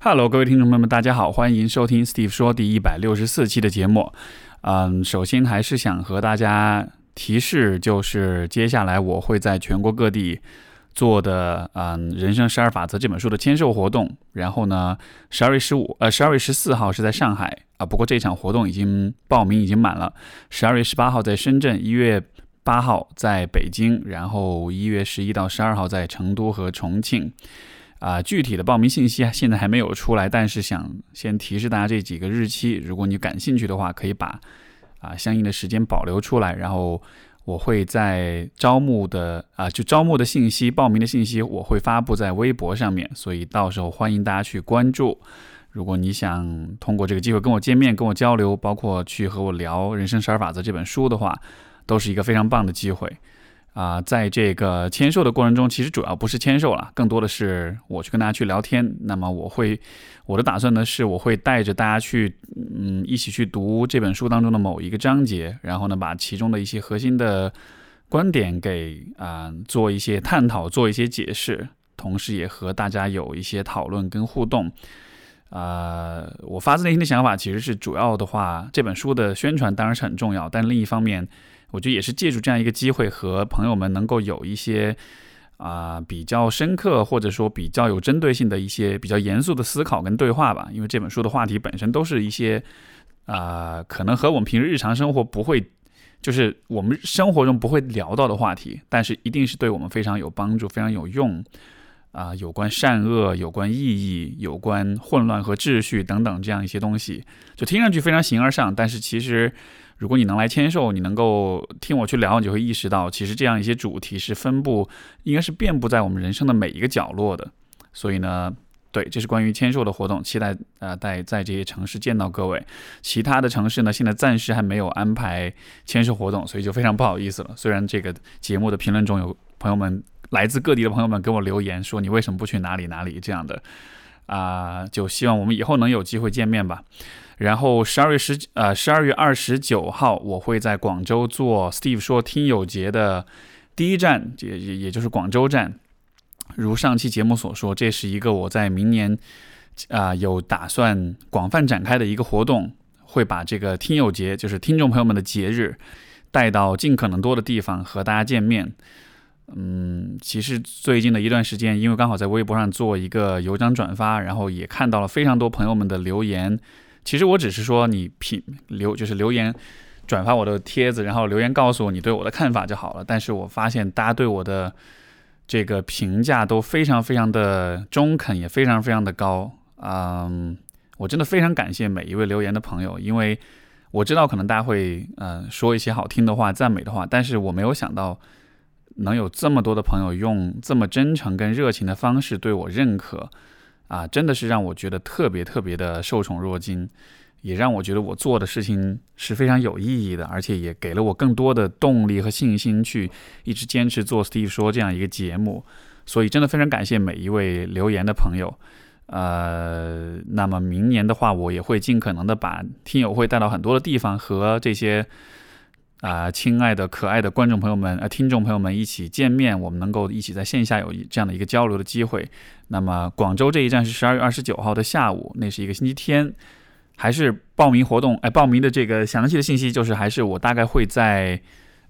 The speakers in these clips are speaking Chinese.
Hello，各位听众朋友们，大家好，欢迎收听 Steve 说第一百六十四期的节目。嗯，首先还是想和大家提示，就是接下来我会在全国各地做的嗯《人生十二法则》这本书的签售活动。然后呢，十二月十五呃十二月十四号是在上海啊，不过这场活动已经报名已经满了。十二月十八号在深圳，一月八号在北京，然后一月十一到十二号在成都和重庆。啊，具体的报名信息啊现在还没有出来，但是想先提示大家这几个日期，如果你感兴趣的话，可以把啊相应的时间保留出来，然后我会在招募的啊就招募的信息、报名的信息，我会发布在微博上面，所以到时候欢迎大家去关注。如果你想通过这个机会跟我见面、跟我交流，包括去和我聊《人生十二法则》这本书的话，都是一个非常棒的机会。啊，在这个签售的过程中，其实主要不是签售了，更多的是我去跟大家去聊天。那么我会，我的打算呢是，我会带着大家去，嗯，一起去读这本书当中的某一个章节，然后呢，把其中的一些核心的观点给啊做一些探讨，做一些解释，同时也和大家有一些讨论跟互动。啊，我发自内心的想法其实是，主要的话，这本书的宣传当然是很重要，但另一方面。我觉得也是借助这样一个机会，和朋友们能够有一些啊比较深刻，或者说比较有针对性的一些比较严肃的思考跟对话吧。因为这本书的话题本身都是一些啊可能和我们平时日常生活不会，就是我们生活中不会聊到的话题，但是一定是对我们非常有帮助、非常有用啊。有关善恶、有关意义、有关混乱和秩序等等这样一些东西，就听上去非常形而上，但是其实。如果你能来签售，你能够听我去聊，你就会意识到，其实这样一些主题是分布，应该是遍布在我们人生的每一个角落的。所以呢，对，这是关于签售的活动，期待呃在在这些城市见到各位。其他的城市呢，现在暂时还没有安排签售活动，所以就非常不好意思了。虽然这个节目的评论中有朋友们来自各地的朋友们给我留言说，你为什么不去哪里哪里这样的啊？就希望我们以后能有机会见面吧。然后十二月十呃十二月二十九号，我会在广州做 Steve 说听友节的第一站，也也也就是广州站。如上期节目所说，这是一个我在明年啊有打算广泛展开的一个活动，会把这个听友节，就是听众朋友们的节日，带到尽可能多的地方和大家见面。嗯，其实最近的一段时间，因为刚好在微博上做一个有奖转发，然后也看到了非常多朋友们的留言。其实我只是说你评留就是留言转发我的帖子，然后留言告诉我你对我的看法就好了。但是我发现大家对我的这个评价都非常非常的中肯，也非常非常的高。嗯，我真的非常感谢每一位留言的朋友，因为我知道可能大家会嗯说一些好听的话、赞美的话，但是我没有想到能有这么多的朋友用这么真诚跟热情的方式对我认可。啊，真的是让我觉得特别特别的受宠若惊，也让我觉得我做的事情是非常有意义的，而且也给了我更多的动力和信心去一直坚持做 STE 说这样一个节目。所以真的非常感谢每一位留言的朋友。呃，那么明年的话，我也会尽可能的把听友会带到很多的地方和这些。啊，亲爱的、可爱的观众朋友们、呃，听众朋友们，一起见面，我们能够一起在线下有这样的一个交流的机会。那么，广州这一站是十二月二十九号的下午，那是一个星期天，还是报名活动？哎，报名的这个详细的信息就是，还是我大概会在。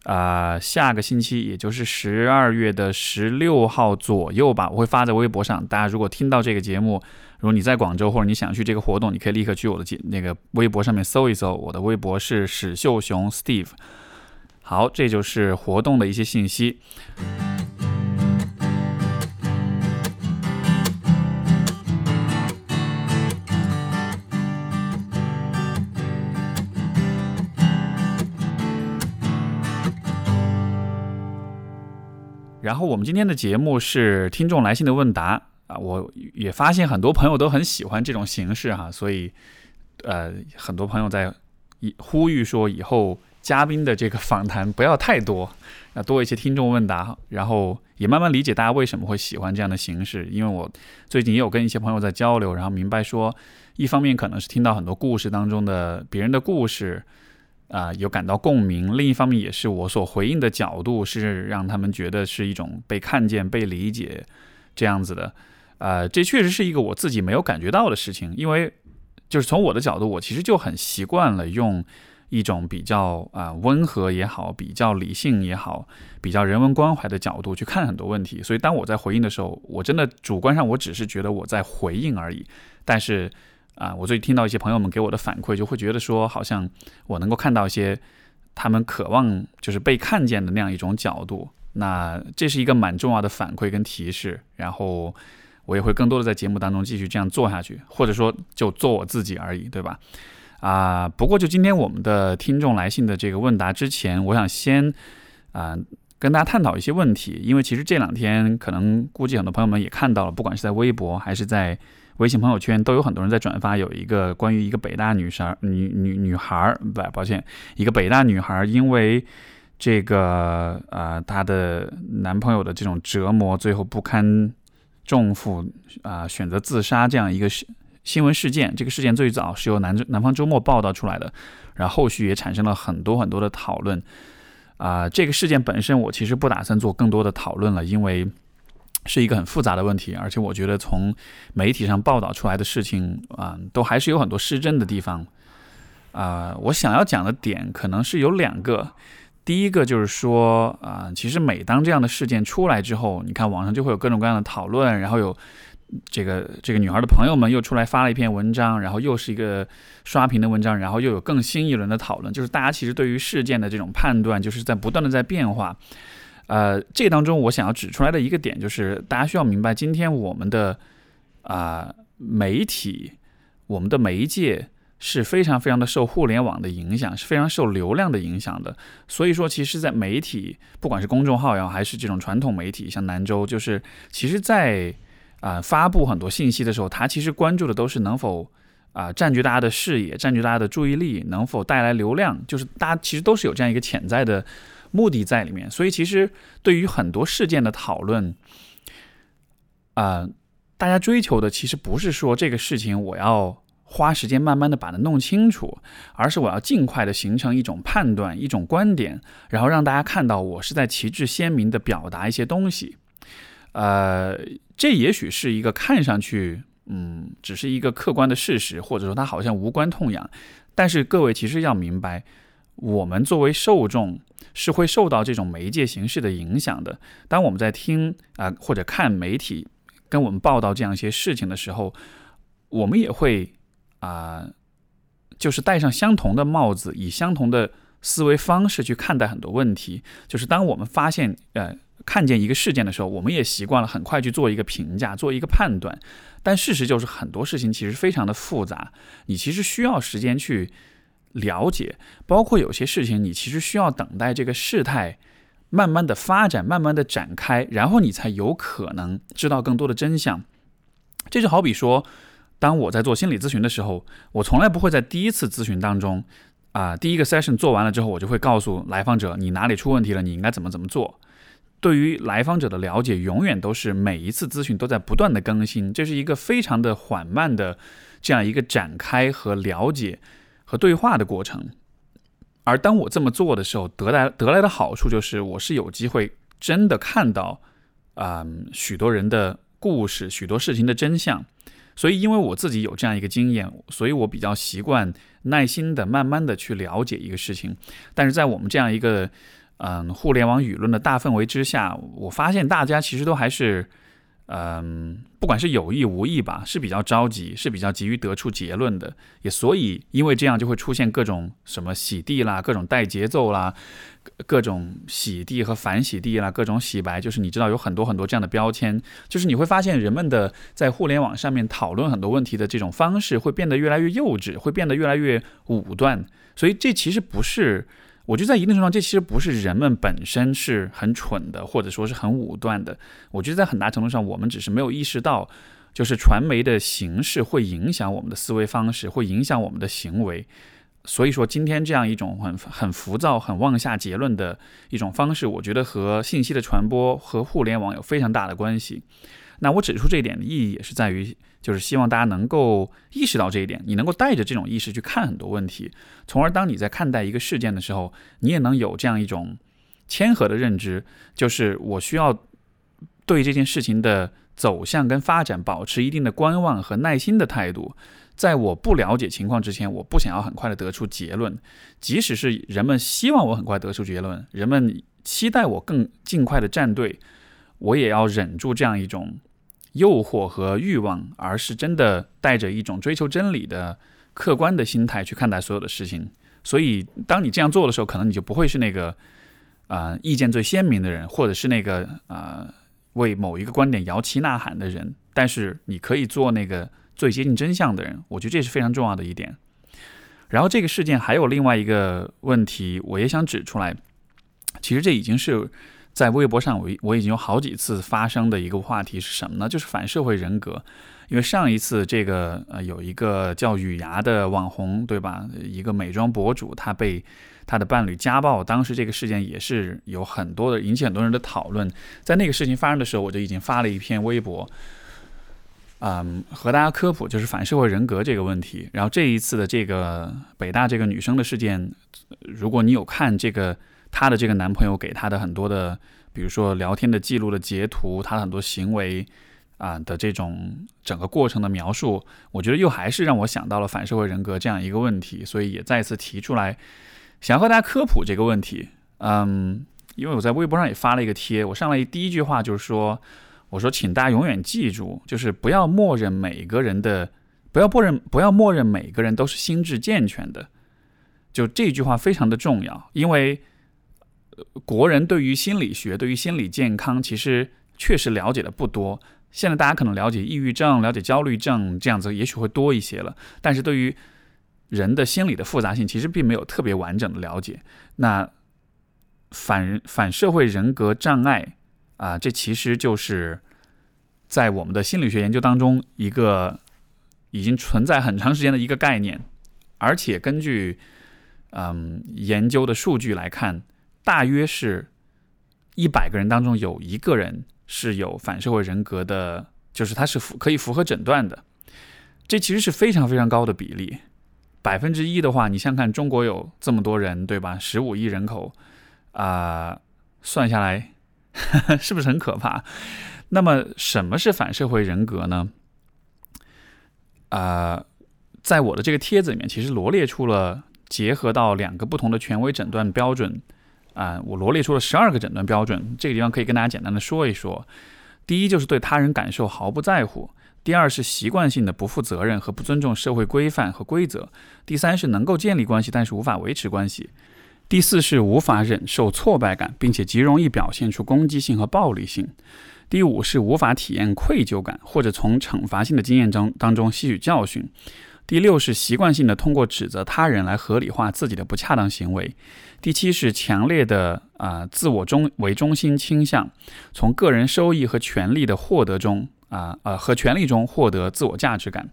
啊，下个星期，也就是十二月的十六号左右吧，我会发在微博上。大家如果听到这个节目，如果你在广州或者你想去这个活动，你可以立刻去我的节那个微博上面搜一搜。我的微博是史秀雄 Steve。好，这就是活动的一些信息。然后我们今天的节目是听众来信的问答啊，我也发现很多朋友都很喜欢这种形式哈，所以呃，很多朋友在呼吁说以后嘉宾的这个访谈不要太多，要多一些听众问答，然后也慢慢理解大家为什么会喜欢这样的形式，因为我最近也有跟一些朋友在交流，然后明白说，一方面可能是听到很多故事当中的别人的故事。啊，有感到共鸣。另一方面，也是我所回应的角度是让他们觉得是一种被看见、被理解这样子的。呃，这确实是一个我自己没有感觉到的事情，因为就是从我的角度，我其实就很习惯了用一种比较啊温和也好，比较理性也好，比较人文关怀的角度去看很多问题。所以当我在回应的时候，我真的主观上我只是觉得我在回应而已。但是啊，我最近听到一些朋友们给我的反馈，就会觉得说，好像我能够看到一些他们渴望就是被看见的那样一种角度。那这是一个蛮重要的反馈跟提示。然后。我也会更多的在节目当中继续这样做下去，或者说就做我自己而已，对吧？啊，不过就今天我们的听众来信的这个问答之前，我想先啊跟大家探讨一些问题，因为其实这两天可能估计很多朋友们也看到了，不管是在微博还是在微信朋友圈，都有很多人在转发有一个关于一个北大女生女女女孩儿，不抱歉，一个北大女孩因为这个呃她的男朋友的这种折磨，最后不堪。重负啊，选择自杀这样一个新新闻事件，这个事件最早是由南南方周末报道出来的，然后后续也产生了很多很多的讨论啊。这个事件本身，我其实不打算做更多的讨论了，因为是一个很复杂的问题，而且我觉得从媒体上报道出来的事情啊，都还是有很多失真的地方啊。我想要讲的点可能是有两个。第一个就是说啊，其实每当这样的事件出来之后，你看网上就会有各种各样的讨论，然后有这个这个女孩的朋友们又出来发了一篇文章，然后又是一个刷屏的文章，然后又有更新一轮的讨论，就是大家其实对于事件的这种判断，就是在不断的在变化。呃，这当中我想要指出来的一个点就是，大家需要明白，今天我们的啊媒体，我们的媒介。是非常非常的受互联网的影响，是非常受流量的影响的。所以说，其实，在媒体，不管是公众号也好，还是这种传统媒体，像南州，就是其实，在啊发布很多信息的时候，它其实关注的都是能否啊占据大家的视野，占据大家的注意力，能否带来流量，就是大家其实都是有这样一个潜在的目的在里面。所以，其实对于很多事件的讨论，啊，大家追求的其实不是说这个事情我要。花时间慢慢的把它弄清楚，而是我要尽快的形成一种判断、一种观点，然后让大家看到我是在旗帜鲜明的表达一些东西。呃，这也许是一个看上去，嗯，只是一个客观的事实，或者说它好像无关痛痒。但是各位其实要明白，我们作为受众是会受到这种媒介形式的影响的。当我们在听啊或者看媒体跟我们报道这样一些事情的时候，我们也会。啊，就是戴上相同的帽子，以相同的思维方式去看待很多问题。就是当我们发现呃看见一个事件的时候，我们也习惯了很快去做一个评价，做一个判断。但事实就是很多事情其实非常的复杂，你其实需要时间去了解，包括有些事情你其实需要等待这个事态慢慢的发展，慢慢的展开，然后你才有可能知道更多的真相。这就好比说。当我在做心理咨询的时候，我从来不会在第一次咨询当中，啊，第一个 session 做完了之后，我就会告诉来访者你哪里出问题了，你应该怎么怎么做。对于来访者的了解，永远都是每一次咨询都在不断的更新，这是一个非常的缓慢的这样一个展开和了解和对话的过程。而当我这么做的时候，得来得来的好处就是，我是有机会真的看到啊许多人的故事，许多事情的真相。所以，因为我自己有这样一个经验，所以我比较习惯耐心的、慢慢的去了解一个事情。但是在我们这样一个嗯互联网舆论的大氛围之下，我发现大家其实都还是。嗯，不管是有意无意吧，是比较着急，是比较急于得出结论的，也所以因为这样就会出现各种什么洗地啦，各种带节奏啦，各种洗地和反洗地啦，各种洗白，就是你知道有很多很多这样的标签，就是你会发现人们的在互联网上面讨论很多问题的这种方式会变得越来越幼稚，会变得越来越武断，所以这其实不是。我觉得在一定程度上，这其实不是人们本身是很蠢的，或者说是很武断的。我觉得在很大程度上，我们只是没有意识到，就是传媒的形式会影响我们的思维方式，会影响我们的行为。所以说，今天这样一种很很浮躁、很妄下结论的一种方式，我觉得和信息的传播和互联网有非常大的关系。那我指出这一点的意义，也是在于。就是希望大家能够意识到这一点，你能够带着这种意识去看很多问题，从而当你在看待一个事件的时候，你也能有这样一种谦和的认知，就是我需要对这件事情的走向跟发展保持一定的观望和耐心的态度。在我不了解情况之前，我不想要很快的得出结论，即使是人们希望我很快得出结论，人们期待我更尽快的站队，我也要忍住这样一种诱惑和欲望，而是真的带着一种追求真理的客观的心态去看待所有的事情。所以，当你这样做的时候，可能你就不会是那个啊意见最鲜明的人，或者是那个啊为某一个观点摇旗呐喊的人，但是你可以做那个。最接近真相的人，我觉得这是非常重要的一点。然后这个事件还有另外一个问题，我也想指出来。其实这已经是在微博上我我已经有好几次发生的一个话题是什么呢？就是反社会人格。因为上一次这个呃有一个叫雨芽的网红，对吧？一个美妆博主，他被他的伴侣家暴，当时这个事件也是有很多的引起很多人的讨论。在那个事情发生的时候，我就已经发了一篇微博。嗯，和大家科普就是反社会人格这个问题。然后这一次的这个北大这个女生的事件，如果你有看这个她的这个男朋友给她的很多的，比如说聊天的记录的截图，她的很多行为啊的这种整个过程的描述，我觉得又还是让我想到了反社会人格这样一个问题，所以也再次提出来，想和大家科普这个问题。嗯，因为我在微博上也发了一个贴，我上来第一句话就是说。我说，请大家永远记住，就是不要默认每个人的，不要默认，不要默认每个人都是心智健全的。就这句话非常的重要，因为国人对于心理学、对于心理健康，其实确实了解的不多。现在大家可能了解抑郁症、了解焦虑症这样子，也许会多一些了。但是对于人的心理的复杂性，其实并没有特别完整的了解。那反反社会人格障碍。啊，这其实就是在我们的心理学研究当中一个已经存在很长时间的一个概念，而且根据嗯研究的数据来看，大约是一百个人当中有一个人是有反社会人格的，就是他是符可以符合诊断的。这其实是非常非常高的比例，百分之一的话，你想看中国有这么多人，对吧？十五亿人口啊，算下来。是不是很可怕？那么什么是反社会人格呢？啊，在我的这个帖子里面，其实罗列出了结合到两个不同的权威诊断标准啊，我罗列出了十二个诊断标准。这个地方可以跟大家简单的说一说。第一就是对他人感受毫不在乎；第二是习惯性的不负责任和不尊重社会规范和规则；第三是能够建立关系，但是无法维持关系。第四是无法忍受挫败感，并且极容易表现出攻击性和暴力性。第五是无法体验愧疚感，或者从惩罚性的经验中当中吸取教训。第六是习惯性的通过指责他人来合理化自己的不恰当行为。第七是强烈的啊自我中为中心倾向，从个人收益和权利的获得中啊呃和权利中获得自我价值感。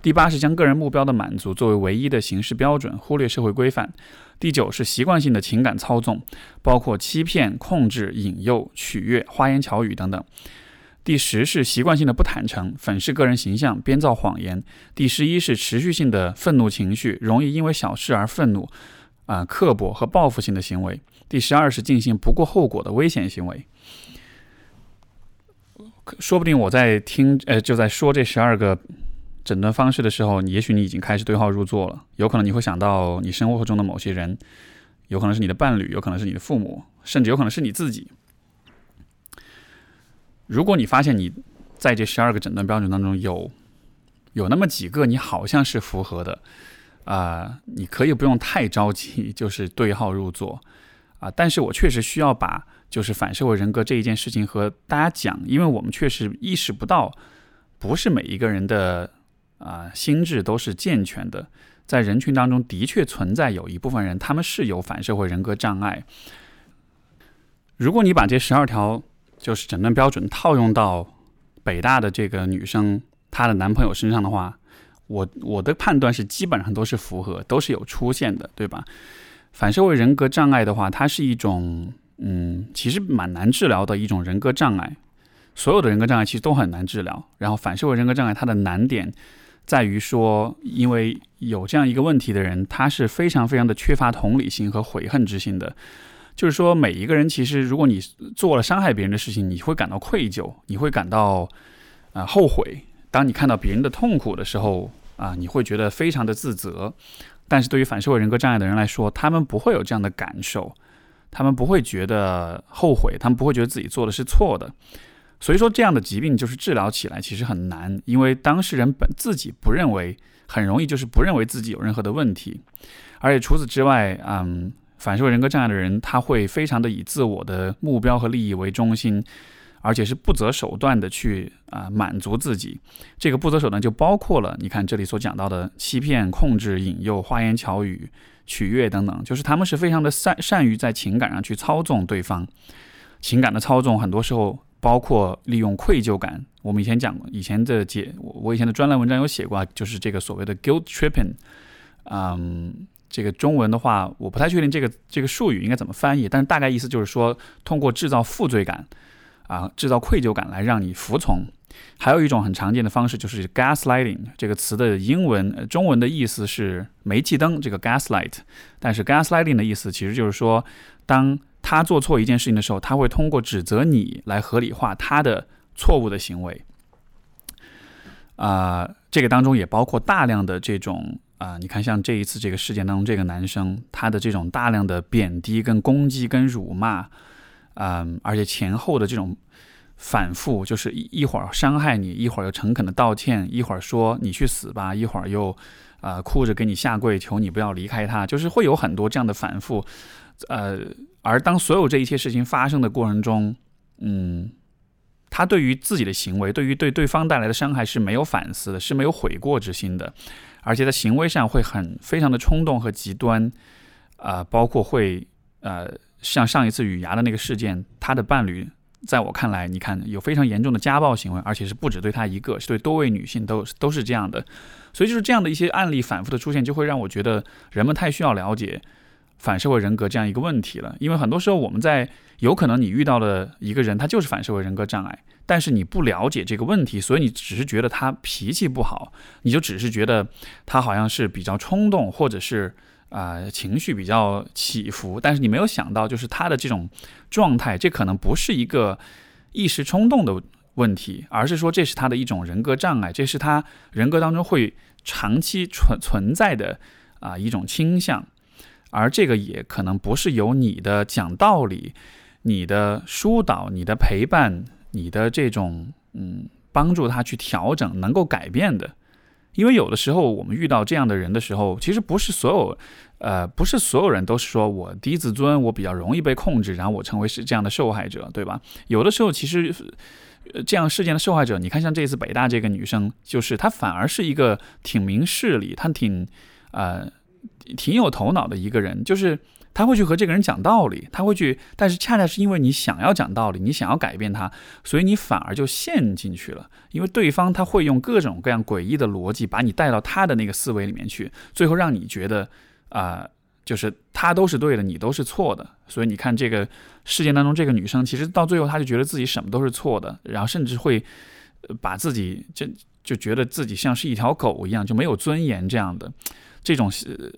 第八是将个人目标的满足作为唯一的行事标准，忽略社会规范。第九是习惯性的情感操纵，包括欺骗、控制、引诱、取悦、花言巧语等等。第十是习惯性的不坦诚，粉饰个人形象，编造谎言。第十一是持续性的愤怒情绪，容易因为小事而愤怒，啊，刻薄和报复性的行为。第十二是进行不顾后果的危险行为。说不定我在听，呃，就在说这十二个。诊断方式的时候，你也许你已经开始对号入座了。有可能你会想到你生活中的某些人，有可能是你的伴侣，有可能是你的父母，甚至有可能是你自己。如果你发现你在这十二个诊断标准当中有有那么几个你好像是符合的，啊，你可以不用太着急，就是对号入座啊。但是我确实需要把就是反社会人格这一件事情和大家讲，因为我们确实意识不到，不是每一个人的。啊，心智都是健全的，在人群当中的确存在有一部分人，他们是有反社会人格障碍。如果你把这十二条就是诊断标准套用到北大的这个女生她的男朋友身上的话，我我的判断是基本上都是符合，都是有出现的，对吧？反社会人格障碍的话，它是一种嗯，其实蛮难治疗的一种人格障碍。所有的人格障碍其实都很难治疗，然后反社会人格障碍它的难点。在于说，因为有这样一个问题的人，他是非常非常的缺乏同理心和悔恨之心的。就是说，每一个人其实，如果你做了伤害别人的事情，你会感到愧疚，你会感到啊后悔。当你看到别人的痛苦的时候啊，你会觉得非常的自责。但是对于反社会人格障碍的人来说，他们不会有这样的感受，他们不会觉得后悔，他们不会觉得自己做的是错的。所以说，这样的疾病就是治疗起来其实很难，因为当事人本自己不认为，很容易就是不认为自己有任何的问题。而且除此之外，嗯，反社会人格障碍的人他会非常的以自我的目标和利益为中心。而且是不择手段的去啊满足自己，这个不择手段就包括了你看这里所讲到的欺骗、控制、引诱、花言巧语、取悦等等，就是他们是非常的善善于在情感上去操纵对方。情感的操纵很多时候包括利用愧疚感。我们以前讲过，以前的节我以前的专栏文章有写过，就是这个所谓的 guilt tripping。嗯，这个中文的话我不太确定这个这个术语应该怎么翻译，但是大概意思就是说通过制造负罪感。啊，制造愧疚感来让你服从。还有一种很常见的方式就是 gaslighting 这个词的英文、中文的意思是煤气灯，这个 gaslight。但是 gaslighting 的意思其实就是说，当他做错一件事情的时候，他会通过指责你来合理化他的错误的行为。啊，这个当中也包括大量的这种啊，你看像这一次这个事件当中，这个男生他的这种大量的贬低、跟攻击、跟辱骂。嗯，而且前后的这种反复，就是一一会儿伤害你，一会儿又诚恳的道歉，一会儿说你去死吧，一会儿又啊哭着给你下跪，求你不要离开他，就是会有很多这样的反复。呃，而当所有这一切事情发生的过程中，嗯，他对于自己的行为，对于对对方带来的伤害是没有反思的，是没有悔过之心的，而且在行为上会很非常的冲动和极端，啊，包括会呃。像上一次雨牙的那个事件，他的伴侣在我看来，你看有非常严重的家暴行为，而且是不止对他一个，是对多位女性都都是这样的。所以就是这样的一些案例反复的出现，就会让我觉得人们太需要了解反社会人格这样一个问题了。因为很多时候我们在有可能你遇到了一个人，他就是反社会人格障碍，但是你不了解这个问题，所以你只是觉得他脾气不好，你就只是觉得他好像是比较冲动，或者是。啊，情绪比较起伏，但是你没有想到，就是他的这种状态，这可能不是一个一时冲动的问题，而是说这是他的一种人格障碍，这是他人格当中会长期存存在的啊一种倾向，而这个也可能不是由你的讲道理、你的疏导、你的陪伴、你的这种嗯帮助他去调整能够改变的。因为有的时候我们遇到这样的人的时候，其实不是所有，呃，不是所有人都是说我低自尊，我比较容易被控制，然后我成为是这样的受害者，对吧？有的时候其实，呃，这样事件的受害者，你看像这次北大这个女生，就是她反而是一个挺明事理，她挺，呃，挺有头脑的一个人，就是。他会去和这个人讲道理，他会去，但是恰恰是因为你想要讲道理，你想要改变他，所以你反而就陷进去了。因为对方他会用各种各样诡异的逻辑把你带到他的那个思维里面去，最后让你觉得啊，就是他都是对的，你都是错的。所以你看这个事件当中，这个女生其实到最后，她就觉得自己什么都是错的，然后甚至会把自己就就觉得自己像是一条狗一样，就没有尊严这样的。这种，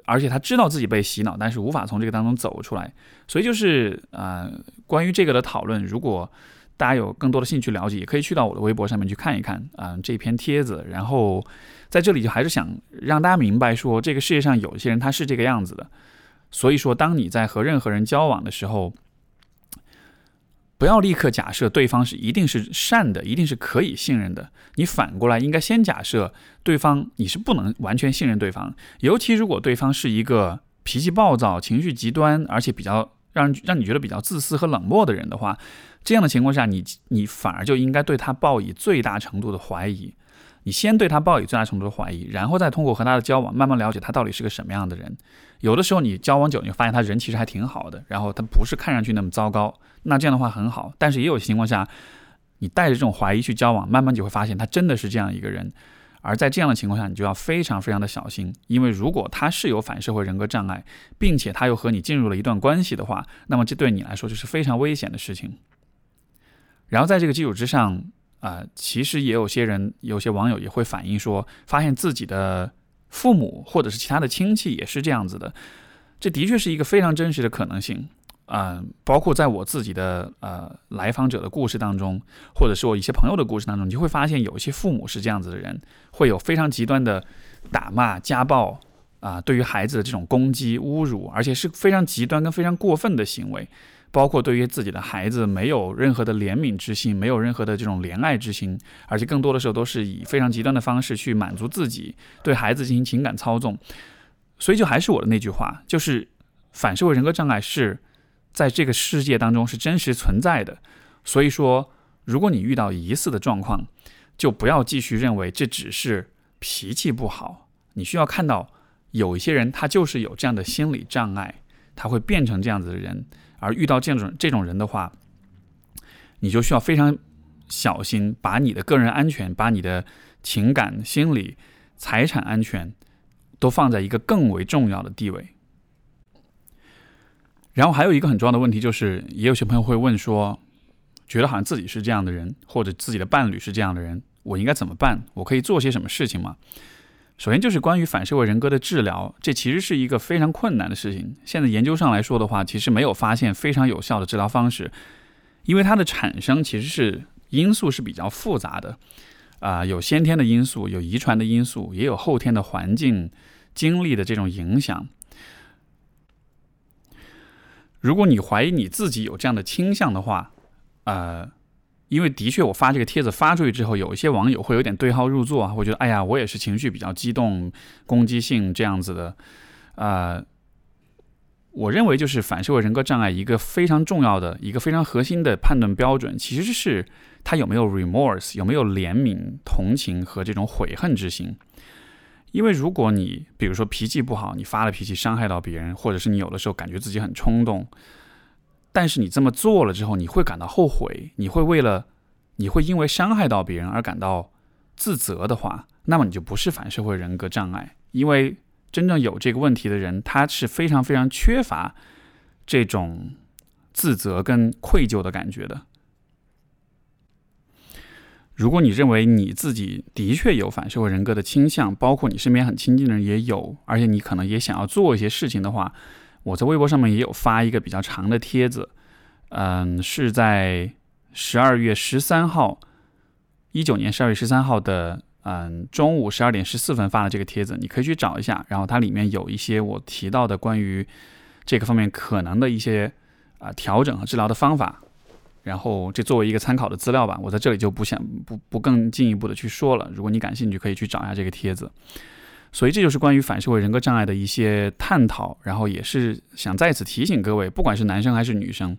而且他知道自己被洗脑，但是无法从这个当中走出来，所以就是啊，关于这个的讨论，如果大家有更多的兴趣了解，也可以去到我的微博上面去看一看啊这篇帖子。然后在这里就还是想让大家明白说，这个世界上有一些人他是这个样子的，所以说当你在和任何人交往的时候。不要立刻假设对方是一定是善的，一定是可以信任的。你反过来应该先假设对方你是不能完全信任对方，尤其如果对方是一个脾气暴躁、情绪极端，而且比较让让你觉得比较自私和冷漠的人的话，这样的情况下，你你反而就应该对他抱以最大程度的怀疑。你先对他抱以最大程度的怀疑，然后再通过和他的交往，慢慢了解他到底是个什么样的人。有的时候你交往久，你发现他人其实还挺好的，然后他不是看上去那么糟糕，那这样的话很好。但是也有情况下，你带着这种怀疑去交往，慢慢就会发现他真的是这样一个人。而在这样的情况下，你就要非常非常的小心，因为如果他是有反社会人格障碍，并且他又和你进入了一段关系的话，那么这对你来说就是非常危险的事情。然后在这个基础之上。啊，其实也有些人，有些网友也会反映说，发现自己的父母或者是其他的亲戚也是这样子的，这的确是一个非常真实的可能性。嗯，包括在我自己的呃来访者的故事当中，或者是我一些朋友的故事当中，你就会发现有一些父母是这样子的人，会有非常极端的打骂、家暴啊，对于孩子的这种攻击、侮辱，而且是非常极端跟非常过分的行为。包括对于自己的孩子没有任何的怜悯之心，没有任何的这种怜爱之心，而且更多的时候都是以非常极端的方式去满足自己，对孩子进行情感操纵。所以就还是我的那句话，就是反社会人格障碍是在这个世界当中是真实存在的。所以说，如果你遇到疑似的状况，就不要继续认为这只是脾气不好，你需要看到有一些人他就是有这样的心理障碍，他会变成这样子的人。而遇到这种这种人的话，你就需要非常小心，把你的个人安全、把你的情感、心理、财产安全都放在一个更为重要的地位。然后还有一个很重要的问题就是，也有些朋友会问说，觉得好像自己是这样的人，或者自己的伴侣是这样的人，我应该怎么办？我可以做些什么事情吗？首先就是关于反社会人格的治疗，这其实是一个非常困难的事情。现在研究上来说的话，其实没有发现非常有效的治疗方式，因为它的产生其实是因素是比较复杂的，啊，有先天的因素，有遗传的因素，也有后天的环境经历的这种影响。如果你怀疑你自己有这样的倾向的话，呃。因为的确，我发这个帖子发出去之后，有一些网友会有点对号入座啊，会觉得哎呀，我也是情绪比较激动、攻击性这样子的。啊，我认为就是反社会人格障碍一个非常重要的一个非常核心的判断标准，其实是他有没有 remorse，有没有怜悯、同情和这种悔恨之心。因为如果你比如说脾气不好，你发了脾气伤害到别人，或者是你有的时候感觉自己很冲动。但是你这么做了之后，你会感到后悔，你会为了，你会因为伤害到别人而感到自责的话，那么你就不是反社会人格障碍。因为真正有这个问题的人，他是非常非常缺乏这种自责跟愧疚的感觉的。如果你认为你自己的确有反社会人格的倾向，包括你身边很亲近的人也有，而且你可能也想要做一些事情的话。我在微博上面也有发一个比较长的帖子，嗯，是在十二月十三号，一九年十二月十三号的嗯中午十二点十四分发的这个帖子，你可以去找一下。然后它里面有一些我提到的关于这个方面可能的一些啊调整和治疗的方法，然后这作为一个参考的资料吧，我在这里就不想不不更进一步的去说了。如果你感兴趣，可以去找一下这个帖子。所以这就是关于反社会人格障碍的一些探讨，然后也是想再次提醒各位，不管是男生还是女生，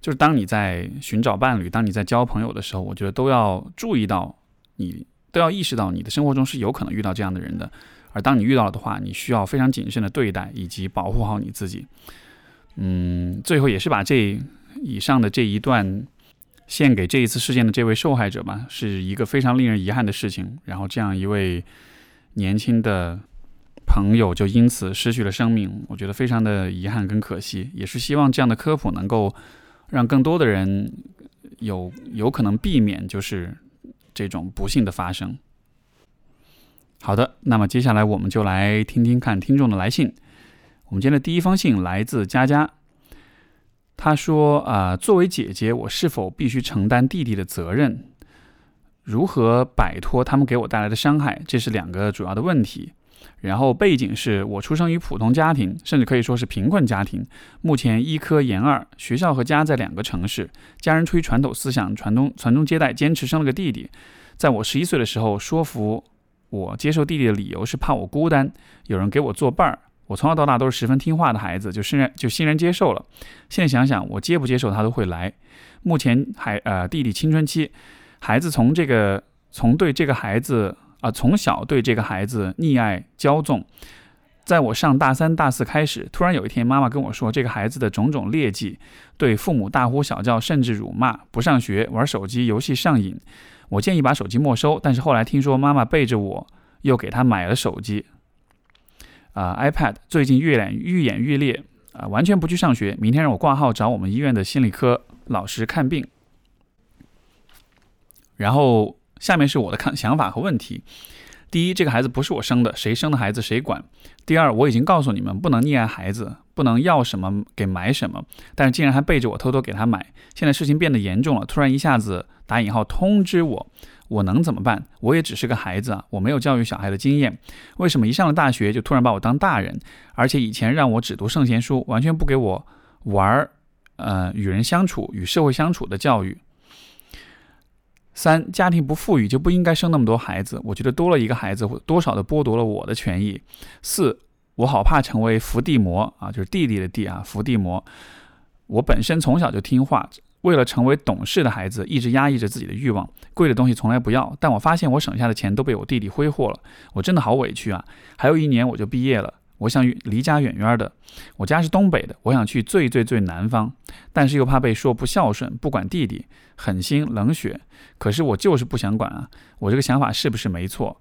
就是当你在寻找伴侣、当你在交朋友的时候，我觉得都要注意到，你都要意识到你的生活中是有可能遇到这样的人的，而当你遇到了的话，你需要非常谨慎的对待以及保护好你自己。嗯，最后也是把这以上的这一段献给这一次事件的这位受害者吧，是一个非常令人遗憾的事情。然后这样一位。年轻的朋友就因此失去了生命，我觉得非常的遗憾跟可惜，也是希望这样的科普能够让更多的人有有可能避免就是这种不幸的发生。好的，那么接下来我们就来听听看听众的来信。我们今天的第一封信来自佳佳，他说：“啊，作为姐姐，我是否必须承担弟弟的责任？”如何摆脱他们给我带来的伤害？这是两个主要的问题。然后背景是我出生于普通家庭，甚至可以说是贫困家庭。目前医科研二，学校和家在两个城市。家人出于传统思想，传宗传宗接代，坚持生了个弟弟。在我十一岁的时候，说服我接受弟弟的理由是怕我孤单，有人给我作伴儿。我从小到大都是十分听话的孩子，就欣然就欣然接受了。现在想想，我接不接受他都会来。目前还呃弟弟青春期。孩子从这个从对这个孩子啊，从小对这个孩子溺爱骄纵，在我上大三大四开始，突然有一天，妈妈跟我说，这个孩子的种种劣迹，对父母大呼小叫，甚至辱骂，不上学，玩手机游戏上瘾。我建议把手机没收，但是后来听说妈妈背着我又给他买了手机，啊，iPad，最近越演愈演愈烈，啊，完全不去上学，明天让我挂号找我们医院的心理科老师看病。然后下面是我的看想法和问题。第一，这个孩子不是我生的，谁生的孩子谁管；第二，我已经告诉你们不能溺爱孩子，不能要什么给买什么，但是竟然还背着我偷偷给他买。现在事情变得严重了，突然一下子打引号通知我，我能怎么办？我也只是个孩子啊，我没有教育小孩的经验。为什么一上了大学就突然把我当大人？而且以前让我只读圣贤书，完全不给我玩儿，呃，与人相处、与社会相处的教育。三家庭不富裕就不应该生那么多孩子，我觉得多了一个孩子，多少的剥夺了我的权益。四，我好怕成为伏地魔啊，就是弟弟的弟啊，伏地魔。我本身从小就听话，为了成为懂事的孩子，一直压抑着自己的欲望，贵的东西从来不要。但我发现我省下的钱都被我弟弟挥霍了，我真的好委屈啊！还有一年我就毕业了。我想离家远远的，我家是东北的，我想去最最最南方，但是又怕被说不孝顺，不管弟弟，狠心冷血。可是我就是不想管啊，我这个想法是不是没错？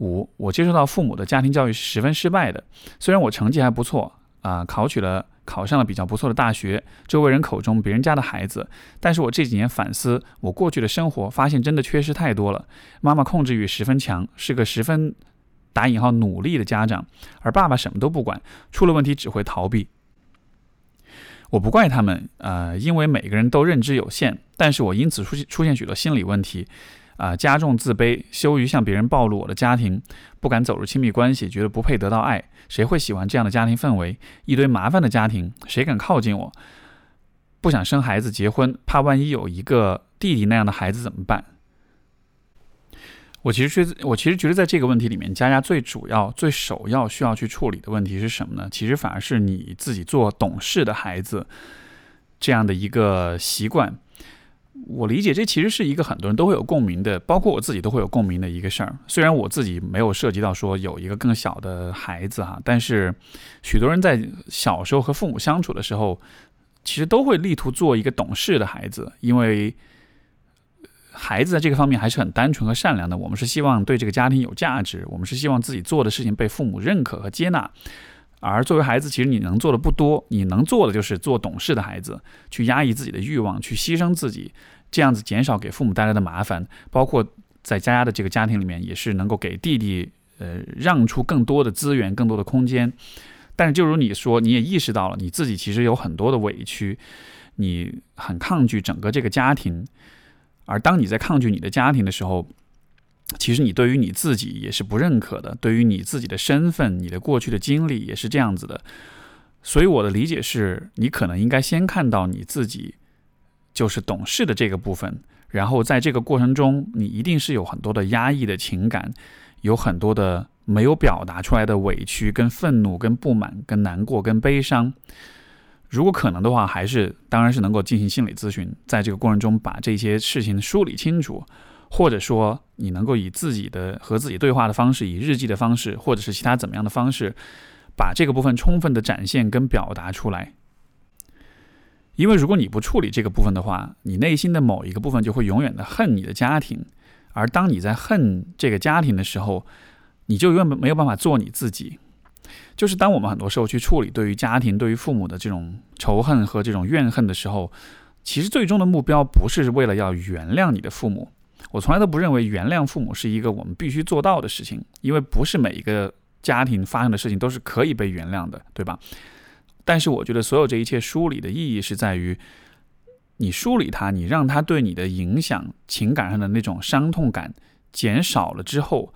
五，我接受到父母的家庭教育是十分失败的，虽然我成绩还不错啊，考取了考上了比较不错的大学，周围人口中别人家的孩子，但是我这几年反思我过去的生活，发现真的缺失太多了。妈妈控制欲十分强，是个十分。打引号努力的家长，而爸爸什么都不管，出了问题只会逃避。我不怪他们，呃，因为每个人都认知有限，但是我因此出现出现许多心理问题，啊，加重自卑，羞于向别人暴露我的家庭，不敢走入亲密关系，觉得不配得到爱，谁会喜欢这样的家庭氛围？一堆麻烦的家庭，谁敢靠近我？不想生孩子结婚，怕万一有一个弟弟那样的孩子怎么办？我其实觉得，我其实觉得，在这个问题里面，佳佳最主要、最首要需要去处理的问题是什么呢？其实反而是你自己做懂事的孩子这样的一个习惯。我理解，这其实是一个很多人都会有共鸣的，包括我自己都会有共鸣的一个事儿。虽然我自己没有涉及到说有一个更小的孩子哈，但是许多人在小时候和父母相处的时候，其实都会力图做一个懂事的孩子，因为。孩子在这个方面还是很单纯和善良的。我们是希望对这个家庭有价值，我们是希望自己做的事情被父母认可和接纳。而作为孩子，其实你能做的不多，你能做的就是做懂事的孩子，去压抑自己的欲望，去牺牲自己，这样子减少给父母带来的麻烦。包括在家的这个家庭里面，也是能够给弟弟呃让出更多的资源、更多的空间。但是，就如你说，你也意识到了你自己其实有很多的委屈，你很抗拒整个这个家庭。而当你在抗拒你的家庭的时候，其实你对于你自己也是不认可的，对于你自己的身份、你的过去的经历也是这样子的。所以我的理解是，你可能应该先看到你自己就是懂事的这个部分，然后在这个过程中，你一定是有很多的压抑的情感，有很多的没有表达出来的委屈、跟愤怒、跟不满、跟难过、跟悲伤。如果可能的话，还是当然是能够进行心理咨询，在这个过程中把这些事情梳理清楚，或者说你能够以自己的和自己对话的方式，以日记的方式，或者是其他怎么样的方式，把这个部分充分的展现跟表达出来。因为如果你不处理这个部分的话，你内心的某一个部分就会永远的恨你的家庭，而当你在恨这个家庭的时候，你就永远没有办法做你自己。就是当我们很多时候去处理对于家庭、对于父母的这种仇恨和这种怨恨的时候，其实最终的目标不是为了要原谅你的父母。我从来都不认为原谅父母是一个我们必须做到的事情，因为不是每一个家庭发生的事情都是可以被原谅的，对吧？但是我觉得所有这一切梳理的意义是在于，你梳理它，你让它对你的影响、情感上的那种伤痛感减少了之后。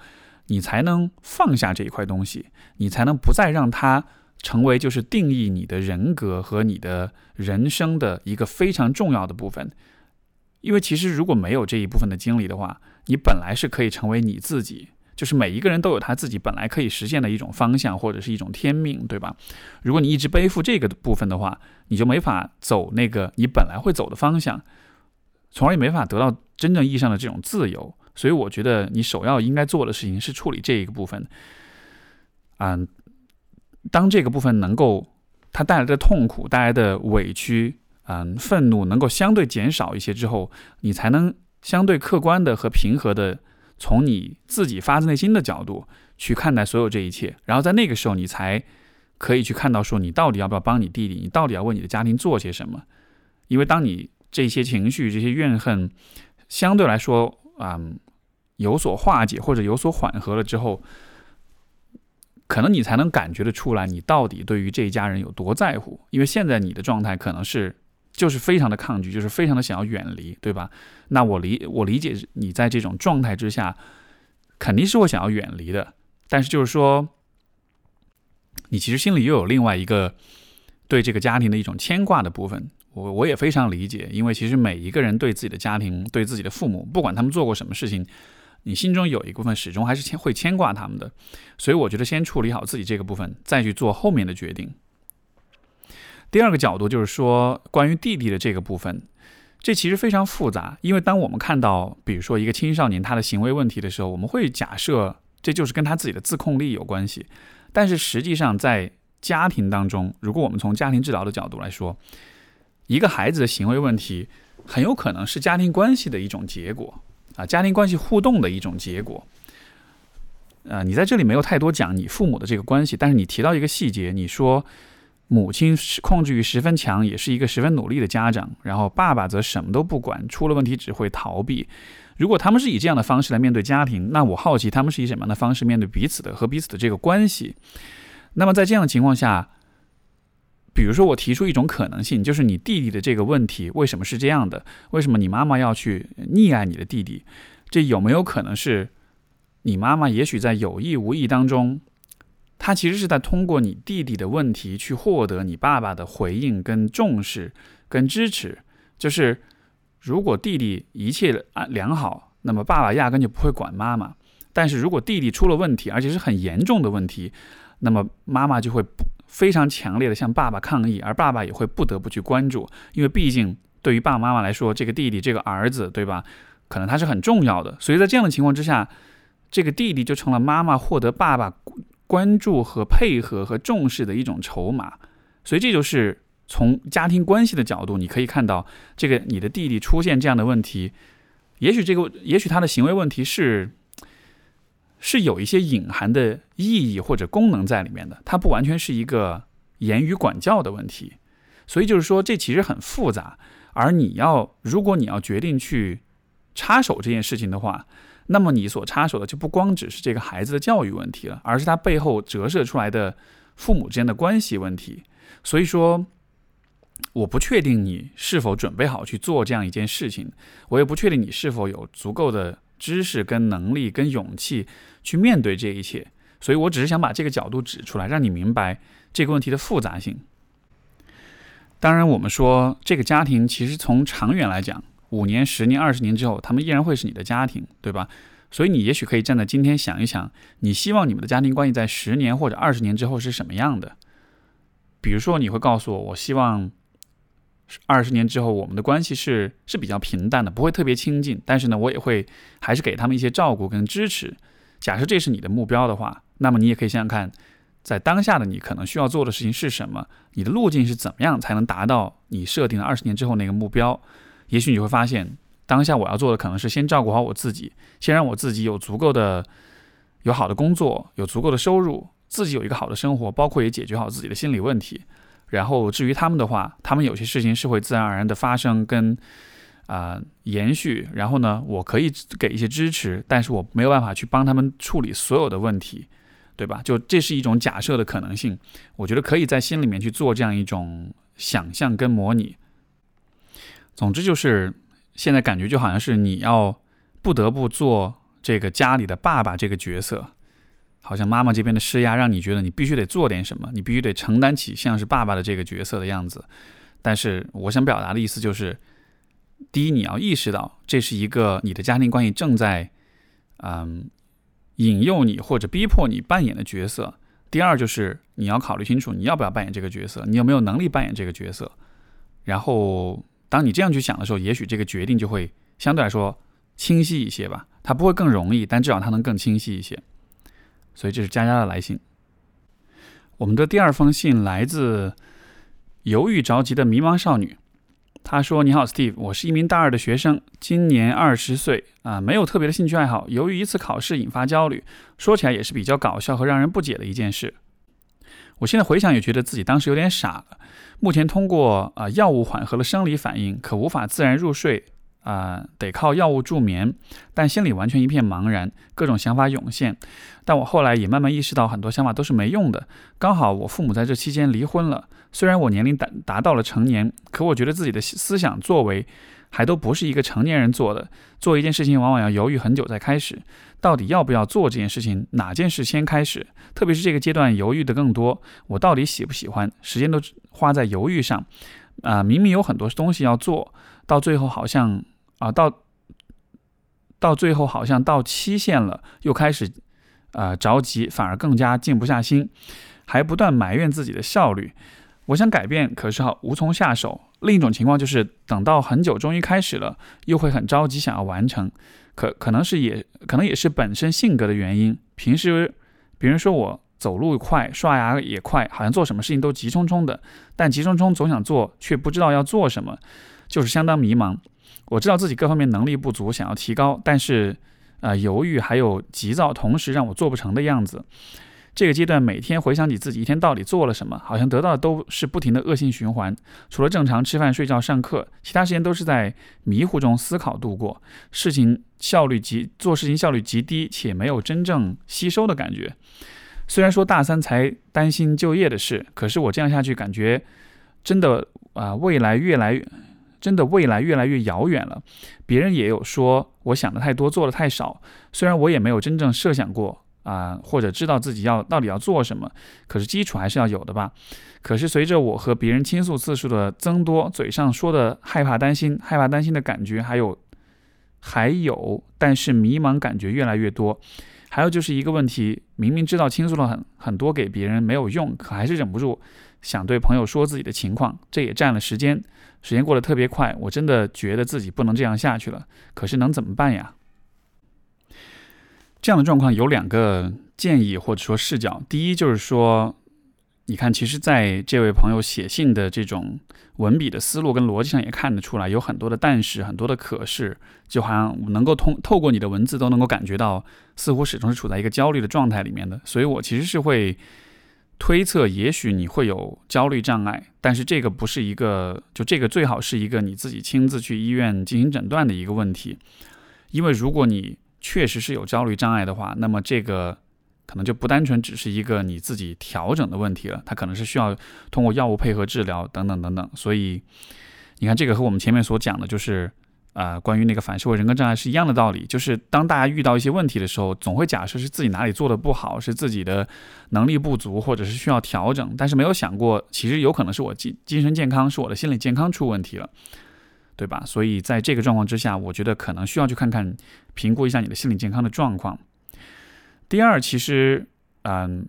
你才能放下这一块东西，你才能不再让它成为就是定义你的人格和你的人生的一个非常重要的部分。因为其实如果没有这一部分的经历的话，你本来是可以成为你自己，就是每一个人都有他自己本来可以实现的一种方向或者是一种天命，对吧？如果你一直背负这个部分的话，你就没法走那个你本来会走的方向，从而也没法得到真正意义上的这种自由。所以我觉得你首要应该做的事情是处理这一个部分。嗯，当这个部分能够它带来的痛苦、带来的委屈、嗯愤怒能够相对减少一些之后，你才能相对客观的和平和的从你自己发自内心的角度去看待所有这一切。然后在那个时候，你才可以去看到说你到底要不要帮你弟弟，你到底要为你的家庭做些什么。因为当你这些情绪、这些怨恨相对来说，嗯。有所化解或者有所缓和了之后，可能你才能感觉得出来，你到底对于这一家人有多在乎。因为现在你的状态可能是就是非常的抗拒，就是非常的想要远离，对吧？那我理我理解你在这种状态之下，肯定是会想要远离的。但是就是说，你其实心里又有另外一个对这个家庭的一种牵挂的部分。我我也非常理解，因为其实每一个人对自己的家庭、对自己的父母，不管他们做过什么事情。你心中有一部分始终还是牵会牵挂他们的，所以我觉得先处理好自己这个部分，再去做后面的决定。第二个角度就是说，关于弟弟的这个部分，这其实非常复杂，因为当我们看到，比如说一个青少年他的行为问题的时候，我们会假设这就是跟他自己的自控力有关系，但是实际上在家庭当中，如果我们从家庭治疗的角度来说，一个孩子的行为问题很有可能是家庭关系的一种结果。啊，家庭关系互动的一种结果。呃，你在这里没有太多讲你父母的这个关系，但是你提到一个细节，你说母亲控制欲十分强，也是一个十分努力的家长，然后爸爸则什么都不管，出了问题只会逃避。如果他们是以这样的方式来面对家庭，那我好奇他们是以什么样的方式面对彼此的和彼此的这个关系。那么在这样的情况下。比如说，我提出一种可能性，就是你弟弟的这个问题为什么是这样的？为什么你妈妈要去溺爱你的弟弟？这有没有可能是你妈妈也许在有意无意当中，她其实是在通过你弟弟的问题去获得你爸爸的回应、跟重视、跟支持？就是如果弟弟一切良好，那么爸爸压根就不会管妈妈；但是如果弟弟出了问题，而且是很严重的问题，那么妈妈就会不。非常强烈的向爸爸抗议，而爸爸也会不得不去关注，因为毕竟对于爸爸妈妈来说，这个弟弟、这个儿子，对吧？可能他是很重要的。所以在这样的情况之下，这个弟弟就成了妈妈获得爸爸关注和配合和重视的一种筹码。所以这就是从家庭关系的角度，你可以看到，这个你的弟弟出现这样的问题，也许这个，也许他的行为问题是。是有一些隐含的意义或者功能在里面的，它不完全是一个言语管教的问题，所以就是说这其实很复杂。而你要，如果你要决定去插手这件事情的话，那么你所插手的就不光只是这个孩子的教育问题了，而是他背后折射出来的父母之间的关系问题。所以说，我不确定你是否准备好去做这样一件事情，我也不确定你是否有足够的。知识跟能力跟勇气去面对这一切，所以我只是想把这个角度指出来，让你明白这个问题的复杂性。当然，我们说这个家庭其实从长远来讲，五年、十年、二十年之后，他们依然会是你的家庭，对吧？所以你也许可以站在今天想一想，你希望你们的家庭关系在十年或者二十年之后是什么样的？比如说，你会告诉我，我希望。二十年之后，我们的关系是是比较平淡的，不会特别亲近。但是呢，我也会还是给他们一些照顾跟支持。假设这是你的目标的话，那么你也可以想想看，在当下的你可能需要做的事情是什么，你的路径是怎么样才能达到你设定的二十年之后那个目标。也许你会发现，当下我要做的可能是先照顾好我自己，先让我自己有足够的有好的工作，有足够的收入，自己有一个好的生活，包括也解决好自己的心理问题。然后至于他们的话，他们有些事情是会自然而然的发生跟啊延续。然后呢，我可以给一些支持，但是我没有办法去帮他们处理所有的问题，对吧？就这是一种假设的可能性，我觉得可以在心里面去做这样一种想象跟模拟。总之就是现在感觉就好像是你要不得不做这个家里的爸爸这个角色。好像妈妈这边的施压，让你觉得你必须得做点什么，你必须得承担起像是爸爸的这个角色的样子。但是我想表达的意思就是，第一，你要意识到这是一个你的家庭关系正在，嗯，引诱你或者逼迫你扮演的角色。第二，就是你要考虑清楚你要不要扮演这个角色，你有没有能力扮演这个角色。然后，当你这样去想的时候，也许这个决定就会相对来说清晰一些吧。它不会更容易，但至少它能更清晰一些。所以这是佳佳的来信。我们的第二封信来自犹豫着急的迷茫少女。她说：“你好，Steve，我是一名大二的学生，今年二十岁啊，没有特别的兴趣爱好。由于一次考试引发焦虑，说起来也是比较搞笑和让人不解的一件事。我现在回想也觉得自己当时有点傻了。目前通过啊药物缓和了生理反应，可无法自然入睡啊，得靠药物助眠，但心里完全一片茫然，各种想法涌现。但我后来也慢慢意识到，很多想法都是没用的。刚好我父母在这期间离婚了，虽然我年龄达达到了成年，可我觉得自己的思想作为还都不是一个成年人做的。做一件事情往往要犹豫很久再开始，到底要不要做这件事情，哪件事先开始？特别是这个阶段犹豫的更多，我到底喜不喜欢？时间都花在犹豫上。啊，明明有很多东西要做。到最后好像啊，到到最后好像到期限了，又开始啊着急，反而更加静不下心，还不断埋怨自己的效率。我想改变，可是好无从下手。另一种情况就是等到很久终于开始了，又会很着急想要完成。可可能是也可能也是本身性格的原因。平时别人说我走路快，刷牙也快，好像做什么事情都急匆匆的，但急匆匆总想做，却不知道要做什么。就是相当迷茫，我知道自己各方面能力不足，想要提高，但是，呃，犹豫还有急躁，同时让我做不成的样子。这个阶段每天回想起自己一天到底做了什么，好像得到的都是不停的恶性循环。除了正常吃饭、睡觉、上课，其他时间都是在迷糊中思考度过。事情效率极，做事情效率极低，且没有真正吸收的感觉。虽然说大三才担心就业的事，可是我这样下去，感觉真的啊，未来越来越。真的未来越来越遥远了，别人也有说我想的太多，做的太少。虽然我也没有真正设想过啊，或者知道自己要到底要做什么，可是基础还是要有的吧。可是随着我和别人倾诉次数的增多，嘴上说的害怕、担心、害怕、担心的感觉还有还有，但是迷茫感觉越来越多。还有就是一个问题，明明知道倾诉了很很多给别人没有用，可还是忍不住想对朋友说自己的情况，这也占了时间。时间过得特别快，我真的觉得自己不能这样下去了。可是能怎么办呀？这样的状况有两个建议或者说视角。第一就是说，你看，其实在这位朋友写信的这种文笔的思路跟逻辑上也看得出来，有很多的但是，很多的可是，就好像能够通透过你的文字都能够感觉到，似乎始终是处在一个焦虑的状态里面的。所以我其实是会。推测，也许你会有焦虑障碍，但是这个不是一个，就这个最好是一个你自己亲自去医院进行诊断的一个问题，因为如果你确实是有焦虑障碍的话，那么这个可能就不单纯只是一个你自己调整的问题了，它可能是需要通过药物配合治疗等等等等。所以，你看这个和我们前面所讲的就是。啊，关于那个反社会人格障碍是一样的道理，就是当大家遇到一些问题的时候，总会假设是自己哪里做的不好，是自己的能力不足，或者是需要调整，但是没有想过，其实有可能是我精精神健康，是我的心理健康出问题了，对吧？所以在这个状况之下，我觉得可能需要去看看，评估一下你的心理健康的状况。第二，其实，嗯，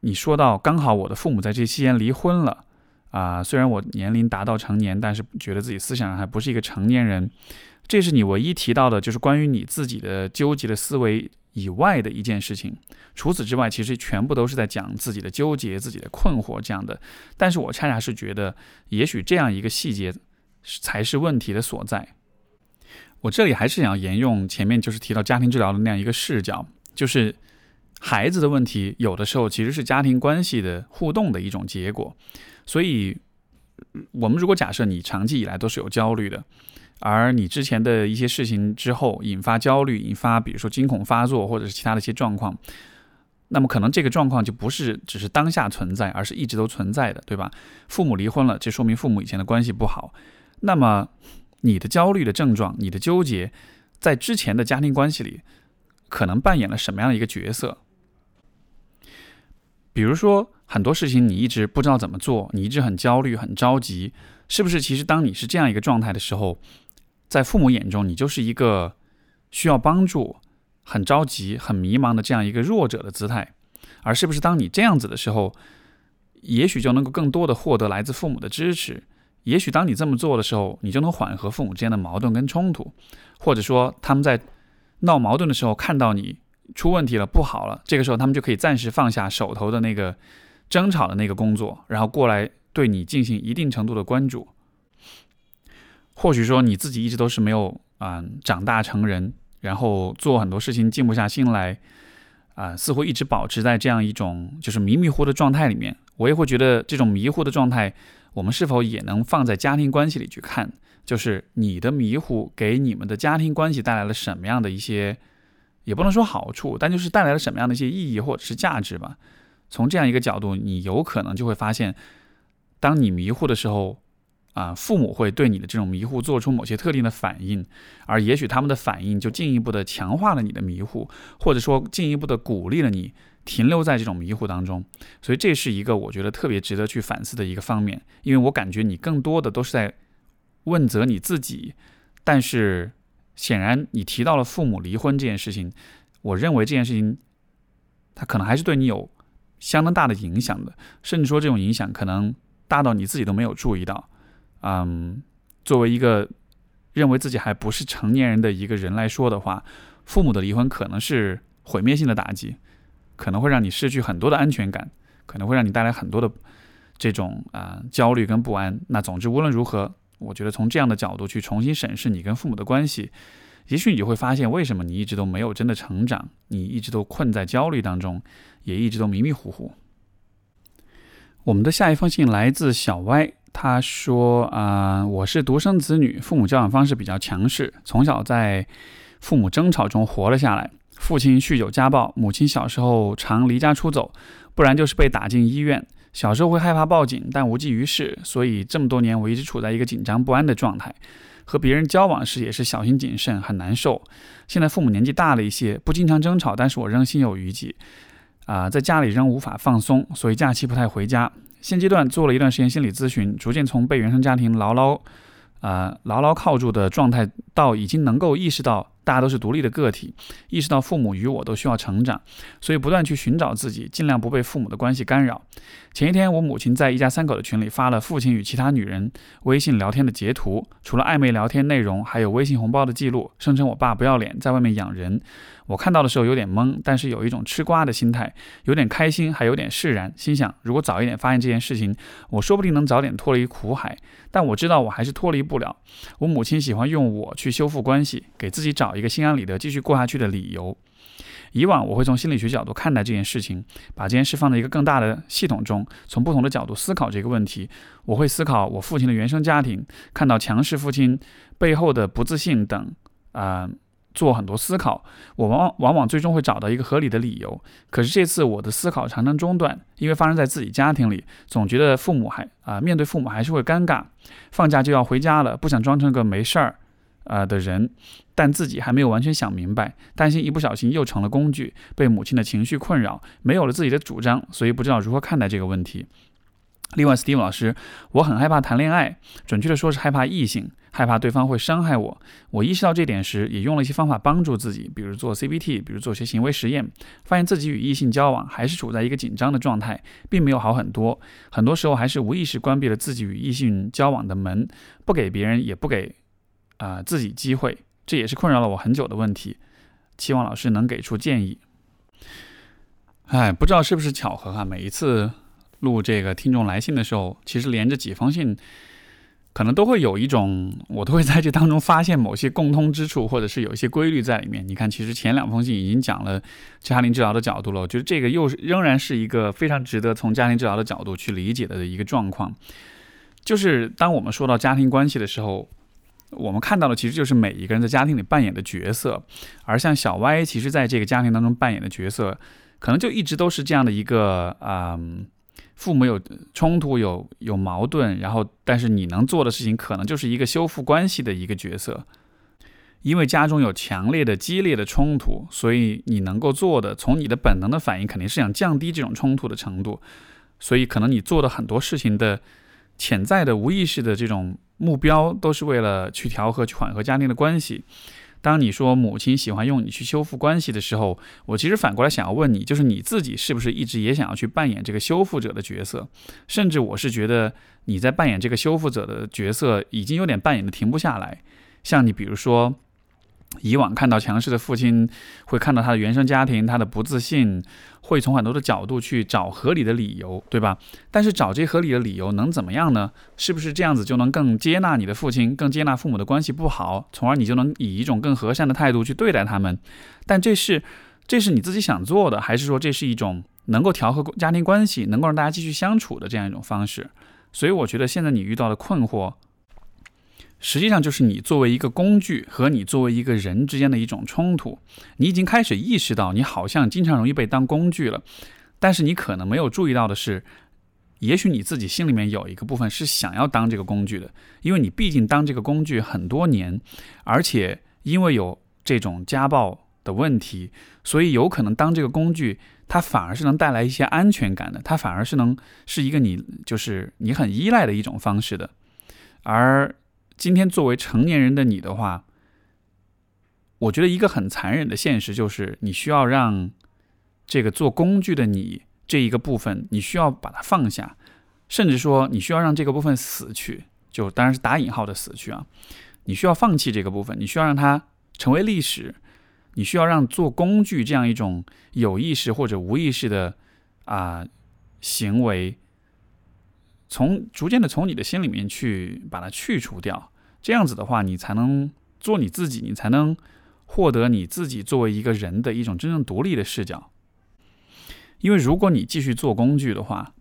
你说到刚好我的父母在这期间离婚了。啊，虽然我年龄达到成年，但是觉得自己思想还不是一个成年人。这是你唯一提到的，就是关于你自己的纠结的思维以外的一件事情。除此之外，其实全部都是在讲自己的纠结、自己的困惑这样的。但是我恰恰是觉得，也许这样一个细节才是问题的所在。我这里还是想沿用前面就是提到家庭治疗的那样一个视角，就是孩子的问题有的时候其实是家庭关系的互动的一种结果。所以，我们如果假设你长期以来都是有焦虑的，而你之前的一些事情之后引发焦虑，引发比如说惊恐发作或者是其他的一些状况，那么可能这个状况就不是只是当下存在，而是一直都存在的，对吧？父母离婚了，这说明父母以前的关系不好。那么你的焦虑的症状，你的纠结，在之前的家庭关系里，可能扮演了什么样的一个角色？比如说。很多事情你一直不知道怎么做，你一直很焦虑、很着急，是不是？其实当你是这样一个状态的时候，在父母眼中，你就是一个需要帮助、很着急、很迷茫的这样一个弱者的姿态。而是不是当你这样子的时候，也许就能够更多的获得来自父母的支持？也许当你这么做的时候，你就能缓和父母之间的矛盾跟冲突，或者说他们在闹矛盾的时候看到你出问题了、不好了，这个时候他们就可以暂时放下手头的那个。争吵的那个工作，然后过来对你进行一定程度的关注。或许说你自己一直都是没有啊长大成人，然后做很多事情静不下心来，啊似乎一直保持在这样一种就是迷迷糊的状态里面。我也会觉得这种迷糊的状态，我们是否也能放在家庭关系里去看？就是你的迷糊给你们的家庭关系带来了什么样的一些，也不能说好处，但就是带来了什么样的一些意义或者是价值吧。从这样一个角度，你有可能就会发现，当你迷糊的时候，啊，父母会对你的这种迷糊做出某些特定的反应，而也许他们的反应就进一步的强化了你的迷糊，或者说进一步的鼓励了你停留在这种迷糊当中。所以这是一个我觉得特别值得去反思的一个方面，因为我感觉你更多的都是在。问责你自己，但是显然你提到了父母离婚这件事情，我认为这件事情，它可能还是对你有相当大的影响的，甚至说这种影响可能大到你自己都没有注意到。嗯，作为一个认为自己还不是成年人的一个人来说的话，父母的离婚可能是毁灭性的打击，可能会让你失去很多的安全感，可能会让你带来很多的这种啊焦虑跟不安。那总之无论如何。我觉得从这样的角度去重新审视你跟父母的关系，也许你就会发现为什么你一直都没有真的成长，你一直都困在焦虑当中，也一直都迷迷糊糊。我们的下一封信来自小歪，他说：“啊，我是独生子女，父母教养方式比较强势，从小在父母争吵中活了下来。父亲酗酒家暴，母亲小时候常离家出走，不然就是被打进医院。”小时候会害怕报警，但无济于事，所以这么多年我一直处在一个紧张不安的状态。和别人交往时也是小心谨慎，很难受。现在父母年纪大了一些，不经常争吵，但是我仍心有余悸。啊，在家里仍无法放松，所以假期不太回家。现阶段做了一段时间心理咨询，逐渐从被原生家庭牢牢，啊牢牢靠住的状态，到已经能够意识到。大家都是独立的个体，意识到父母与我都需要成长，所以不断去寻找自己，尽量不被父母的关系干扰。前一天，我母亲在一家三口的群里发了父亲与其他女人微信聊天的截图，除了暧昧聊天内容，还有微信红包的记录，声称我爸不要脸，在外面养人。我看到的时候有点懵，但是有一种吃瓜的心态，有点开心，还有点释然，心想如果早一点发现这件事情，我说不定能早点脱离苦海。但我知道我还是脱离不了。我母亲喜欢用我去修复关系，给自己找一个心安理得继续过下去的理由。以往我会从心理学角度看待这件事情，把这件事放在一个更大的系统中，从不同的角度思考这个问题。我会思考我父亲的原生家庭，看到强势父亲背后的不自信等，啊。做很多思考，我往往往往最终会找到一个合理的理由。可是这次我的思考常常中断，因为发生在自己家庭里，总觉得父母还啊面对父母还是会尴尬。放假就要回家了，不想装成个没事儿啊的人，但自己还没有完全想明白，担心一不小心又成了工具，被母亲的情绪困扰，没有了自己的主张，所以不知道如何看待这个问题。另外，Steve 老师，我很害怕谈恋爱，准确的说是害怕异性，害怕对方会伤害我。我意识到这点时，也用了一些方法帮助自己，比如做 CBT，比如做些行为实验，发现自己与异性交往还是处在一个紧张的状态，并没有好很多。很多时候还是无意识关闭了自己与异性交往的门，不给别人，也不给啊自己机会。这也是困扰了我很久的问题。期望老师能给出建议。哎，不知道是不是巧合哈，每一次。录这个听众来信的时候，其实连着几封信，可能都会有一种，我都会在这当中发现某些共通之处，或者是有一些规律在里面。你看，其实前两封信已经讲了家庭治疗的角度了，我觉得这个又是仍然是一个非常值得从家庭治疗的角度去理解的一个状况。就是当我们说到家庭关系的时候，我们看到的其实就是每一个人在家庭里扮演的角色，而像小歪，其实在这个家庭当中扮演的角色，可能就一直都是这样的一个啊。父母有冲突，有有矛盾，然后，但是你能做的事情可能就是一个修复关系的一个角色，因为家中有强烈的、激烈的冲突，所以你能够做的，从你的本能的反应肯定是想降低这种冲突的程度，所以可能你做的很多事情的潜在的、无意识的这种目标，都是为了去调和、去缓和家庭的关系。当你说母亲喜欢用你去修复关系的时候，我其实反过来想要问你，就是你自己是不是一直也想要去扮演这个修复者的角色？甚至我是觉得你在扮演这个修复者的角色，已经有点扮演的停不下来。像你比如说。以往看到强势的父亲，会看到他的原生家庭，他的不自信，会从很多的角度去找合理的理由，对吧？但是找这合理的理由能怎么样呢？是不是这样子就能更接纳你的父亲，更接纳父母的关系不好，从而你就能以一种更和善的态度去对待他们？但这是这是你自己想做的，还是说这是一种能够调和家庭关系，能够让大家继续相处的这样一种方式？所以我觉得现在你遇到的困惑，实际上就是你作为一个工具和你作为一个人之间的一种冲突。你已经开始意识到，你好像经常容易被当工具了，但是你可能没有注意到的是，也许你自己心里面有一个部分是想要当这个工具的，因为你毕竟当这个工具很多年，而且因为有这种家暴的问题，所以有可能当这个工具，它反而是能带来一些安全感的，它反而是能是一个你就是你很依赖的一种方式的，而。今天作为成年人的你的话，我觉得一个很残忍的现实就是，你需要让这个做工具的你这一个部分，你需要把它放下，甚至说你需要让这个部分死去，就当然是打引号的死去啊。你需要放弃这个部分，你需要让它成为历史，你需要让做工具这样一种有意识或者无意识的啊行为。从逐渐的从你的心里面去把它去除掉，这样子的话，你才能做你自己，你才能获得你自己作为一个人的一种真正独立的视角。因为如果你继续做工具的话，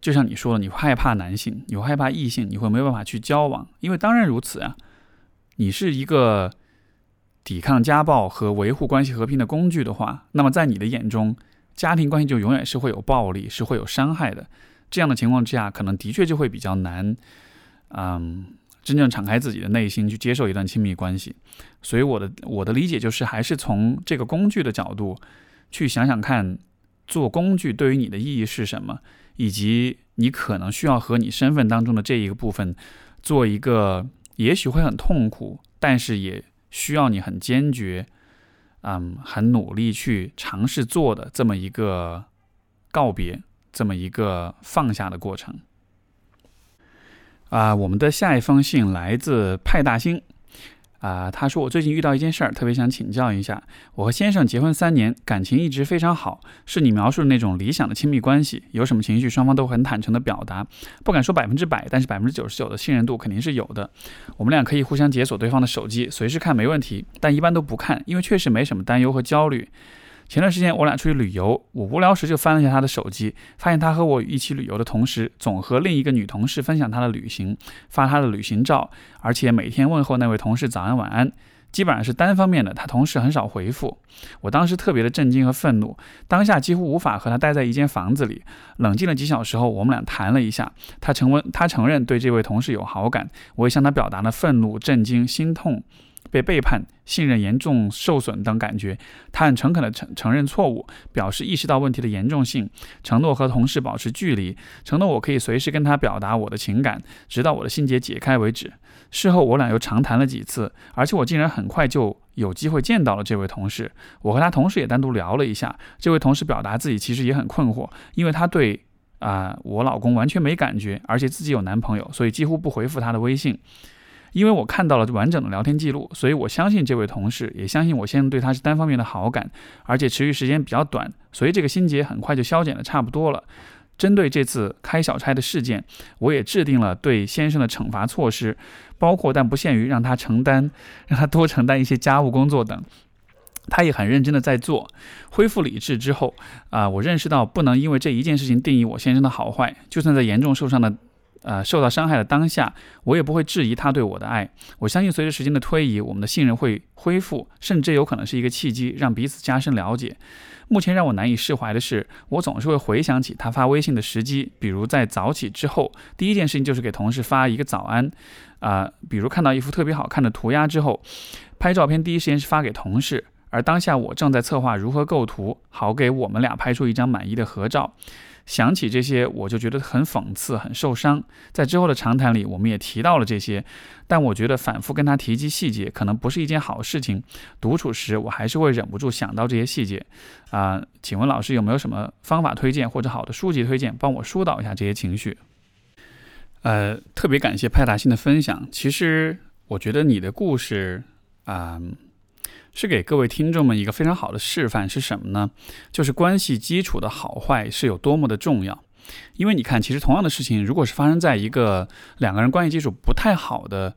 就像你说的，你害怕男性，你会害怕异性，你会没有办法去交往。因为当然如此啊，你是一个抵抗家暴和维护关系和平的工具的话，那么在你的眼中，家庭关系就永远是会有暴力，是会有伤害的。这样的情况之下，可能的确就会比较难，嗯，真正敞开自己的内心去接受一段亲密关系。所以我的我的理解就是，还是从这个工具的角度去想想看，做工具对于你的意义是什么，以及你可能需要和你身份当中的这一个部分做一个，也许会很痛苦，但是也需要你很坚决，嗯，很努力去尝试做的这么一个告别。这么一个放下的过程啊！我们的下一封信来自派大星啊，他说：“我最近遇到一件事儿，特别想请教一下。我和先生结婚三年，感情一直非常好，是你描述的那种理想的亲密关系。有什么情绪，双方都很坦诚的表达，不敢说百分之百，但是百分之九十九的信任度肯定是有的。我们俩可以互相解锁对方的手机，随时看没问题，但一般都不看，因为确实没什么担忧和焦虑。”前段时间我俩出去旅游，我无聊时就翻了一下他的手机，发现他和我一起旅游的同时，总和另一个女同事分享他的旅行，发他的旅行照，而且每天问候那位同事早安晚安，基本上是单方面的，他同事很少回复。我当时特别的震惊和愤怒，当下几乎无法和他待在一间房子里。冷静了几小时后，我们俩谈了一下，他承认他承认对这位同事有好感，我也向他表达了愤怒、震惊、心痛。被背叛、信任严重受损等感觉，他很诚恳地承承认错误，表示意识到问题的严重性，承诺和同事保持距离，承诺我可以随时跟他表达我的情感，直到我的心结解开为止。事后我俩又长谈了几次，而且我竟然很快就有机会见到了这位同事。我和他同事也单独聊了一下，这位同事表达自己其实也很困惑，因为他对啊我老公完全没感觉，而且自己有男朋友，所以几乎不回复他的微信。因为我看到了完整的聊天记录，所以我相信这位同事，也相信我现在对他是单方面的好感，而且持续时间比较短，所以这个心结很快就消减的差不多了。针对这次开小差的事件，我也制定了对先生的惩罚措施，包括但不限于让他承担，让他多承担一些家务工作等。他也很认真的在做。恢复理智之后，啊，我认识到不能因为这一件事情定义我先生的好坏，就算在严重受伤的。呃，受到伤害的当下，我也不会质疑他对我的爱。我相信，随着时间的推移，我们的信任会恢复，甚至有可能是一个契机，让彼此加深了解。目前让我难以释怀的是，我总是会回想起他发微信的时机，比如在早起之后，第一件事情就是给同事发一个早安。啊，比如看到一幅特别好看的涂鸦之后，拍照片第一时间是发给同事，而当下我正在策划如何构图，好给我们俩拍出一张满意的合照。想起这些，我就觉得很讽刺，很受伤。在之后的长谈里，我们也提到了这些，但我觉得反复跟他提及细节，可能不是一件好事情。独处时，我还是会忍不住想到这些细节。啊，请问老师有没有什么方法推荐或者好的书籍推荐，帮我疏导一下这些情绪？呃，特别感谢派大星的分享。其实我觉得你的故事，啊。是给各位听众们一个非常好的示范，是什么呢？就是关系基础的好坏是有多么的重要。因为你看，其实同样的事情，如果是发生在一个两个人关系基础不太好的，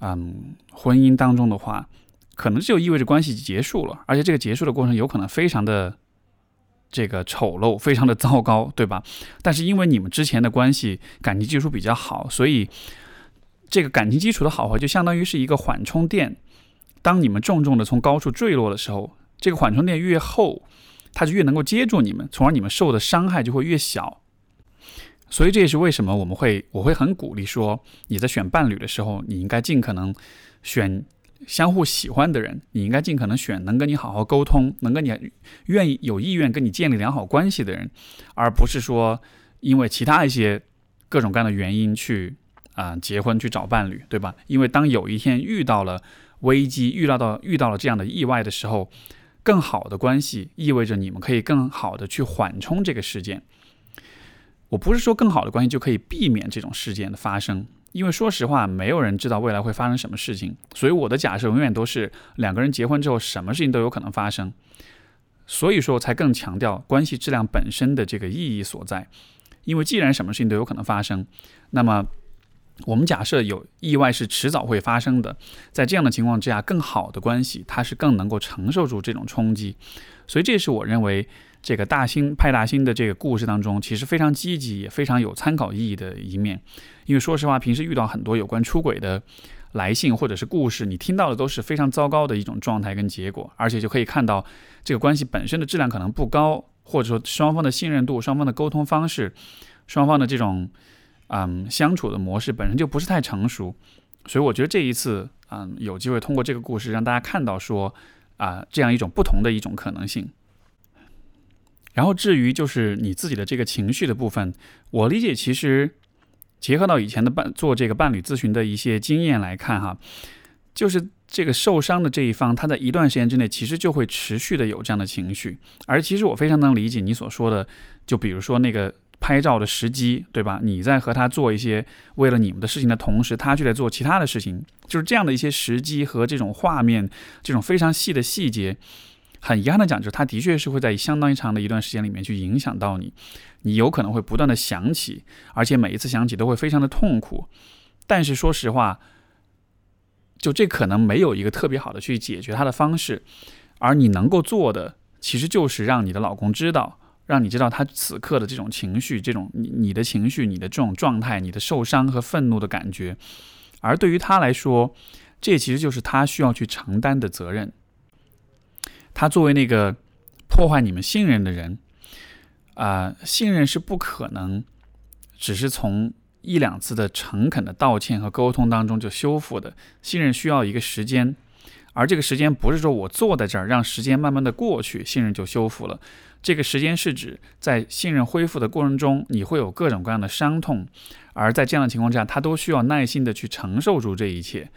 嗯，婚姻当中的话，可能就意味着关系结束了，而且这个结束的过程有可能非常的这个丑陋，非常的糟糕，对吧？但是因为你们之前的关系感情基础比较好，所以这个感情基础的好坏就相当于是一个缓冲垫。当你们重重的从高处坠落的时候，这个缓冲垫越厚，它就越能够接住你们，从而你们受的伤害就会越小。所以这也是为什么我们会我会很鼓励说，你在选伴侣的时候，你应该尽可能选。相互喜欢的人，你应该尽可能选能跟你好好沟通，能跟你愿意有意愿跟你建立良好关系的人，而不是说因为其他一些各种各样的原因去啊结婚去找伴侣，对吧？因为当有一天遇到了危机，遇到到遇到了这样的意外的时候，更好的关系意味着你们可以更好的去缓冲这个事件。我不是说更好的关系就可以避免这种事件的发生。因为说实话，没有人知道未来会发生什么事情，所以我的假设永远都是两个人结婚之后，什么事情都有可能发生。所以说，才更强调关系质量本身的这个意义所在。因为既然什么事情都有可能发生，那么我们假设有意外是迟早会发生的，在这样的情况之下，更好的关系它是更能够承受住这种冲击。所以，这是我认为。这个大兴派大星的这个故事当中，其实非常积极，也非常有参考意义的一面。因为说实话，平时遇到很多有关出轨的来信或者是故事，你听到的都是非常糟糕的一种状态跟结果，而且就可以看到这个关系本身的质量可能不高，或者说双方的信任度、双方的沟通方式、双方的这种嗯相处的模式本身就不是太成熟。所以我觉得这一次嗯有机会通过这个故事让大家看到说啊这样一种不同的一种可能性。然后至于就是你自己的这个情绪的部分，我理解其实结合到以前的伴做这个伴侣咨询的一些经验来看哈，就是这个受伤的这一方，他在一段时间之内其实就会持续的有这样的情绪。而其实我非常能理解你所说的，就比如说那个拍照的时机，对吧？你在和他做一些为了你们的事情的同时，他却在做其他的事情，就是这样的一些时机和这种画面，这种非常细的细节。很遗憾的讲，就是他的确是会在相当长的一段时间里面去影响到你，你有可能会不断的想起，而且每一次想起都会非常的痛苦。但是说实话，就这可能没有一个特别好的去解决它的方式，而你能够做的，其实就是让你的老公知道，让你知道他此刻的这种情绪，这种你你的情绪，你的这种状态，你的受伤和愤怒的感觉。而对于他来说，这其实就是他需要去承担的责任。他作为那个破坏你们信任的人，啊，信任是不可能只是从一两次的诚恳的道歉和沟通当中就修复的。信任需要一个时间，而这个时间不是说我坐在这儿让时间慢慢的过去，信任就修复了。这个时间是指在信任恢复的过程中，你会有各种各样的伤痛，而在这样的情况下，他都需要耐心的去承受住这一切，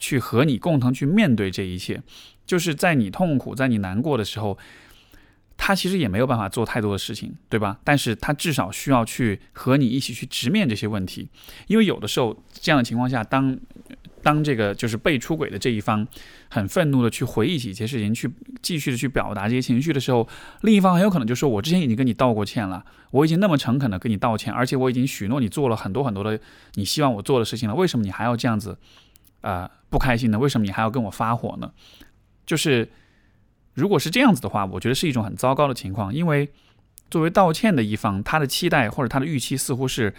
去和你共同去面对这一切。就是在你痛苦、在你难过的时候，他其实也没有办法做太多的事情，对吧？但是他至少需要去和你一起去直面这些问题，因为有的时候这样的情况下，当当这个就是被出轨的这一方很愤怒的去回忆起一些事情，去继续的去表达这些情绪的时候，另一方很有可能就说：“我之前已经跟你道过歉了，我已经那么诚恳的跟你道歉，而且我已经许诺你做了很多很多的你希望我做的事情了，为什么你还要这样子啊不开心呢？为什么你还要跟我发火呢？”就是，如果是这样子的话，我觉得是一种很糟糕的情况。因为作为道歉的一方，他的期待或者他的预期似乎是，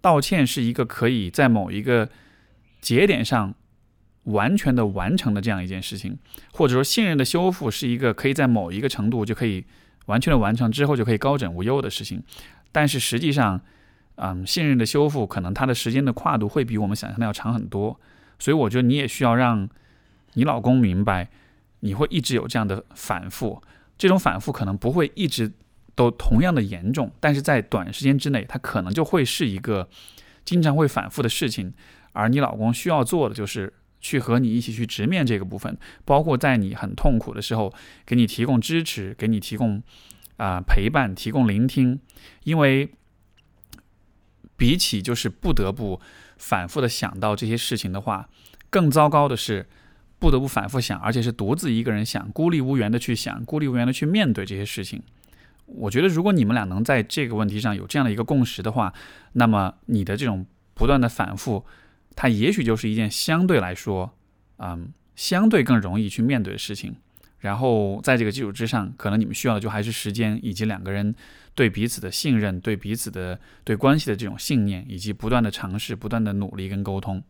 道歉是一个可以在某一个节点上完全的完成的这样一件事情，或者说信任的修复是一个可以在某一个程度就可以完全的完成之后就可以高枕无忧的事情。但是实际上，嗯，信任的修复可能它的时间的跨度会比我们想象的要长很多。所以我觉得你也需要让你老公明白。你会一直有这样的反复，这种反复可能不会一直都同样的严重，但是在短时间之内，它可能就会是一个经常会反复的事情。而你老公需要做的就是去和你一起去直面这个部分，包括在你很痛苦的时候，给你提供支持，给你提供啊陪伴，提供聆听。因为比起就是不得不反复的想到这些事情的话，更糟糕的是。不得不反复想，而且是独自一个人想，孤立无援的去想，孤立无援的去面对这些事情。我觉得，如果你们俩能在这个问题上有这样的一个共识的话，那么你的这种不断的反复，它也许就是一件相对来说，嗯，相对更容易去面对的事情。然后在这个基础之上，可能你们需要的就还是时间，以及两个人对彼此的信任、对彼此的对关系的这种信念，以及不断的尝试、不断的努力跟沟通。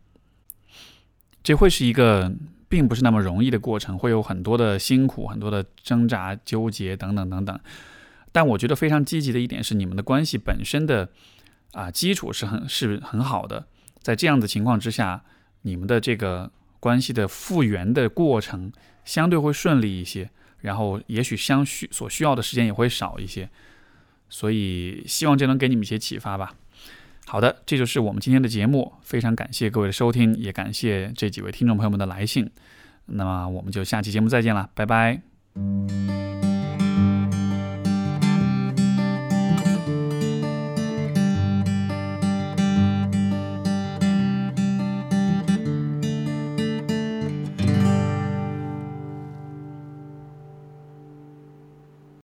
这会是一个并不是那么容易的过程，会有很多的辛苦、很多的挣扎、纠结等等等等。但我觉得非常积极的一点是，你们的关系本身的啊基础是很是很好的。在这样的情况之下，你们的这个关系的复原的过程。相对会顺利一些，然后也许相需所需要的时间也会少一些，所以希望这能给你们一些启发吧。好的，这就是我们今天的节目，非常感谢各位的收听，也感谢这几位听众朋友们的来信。那么我们就下期节目再见了，拜拜。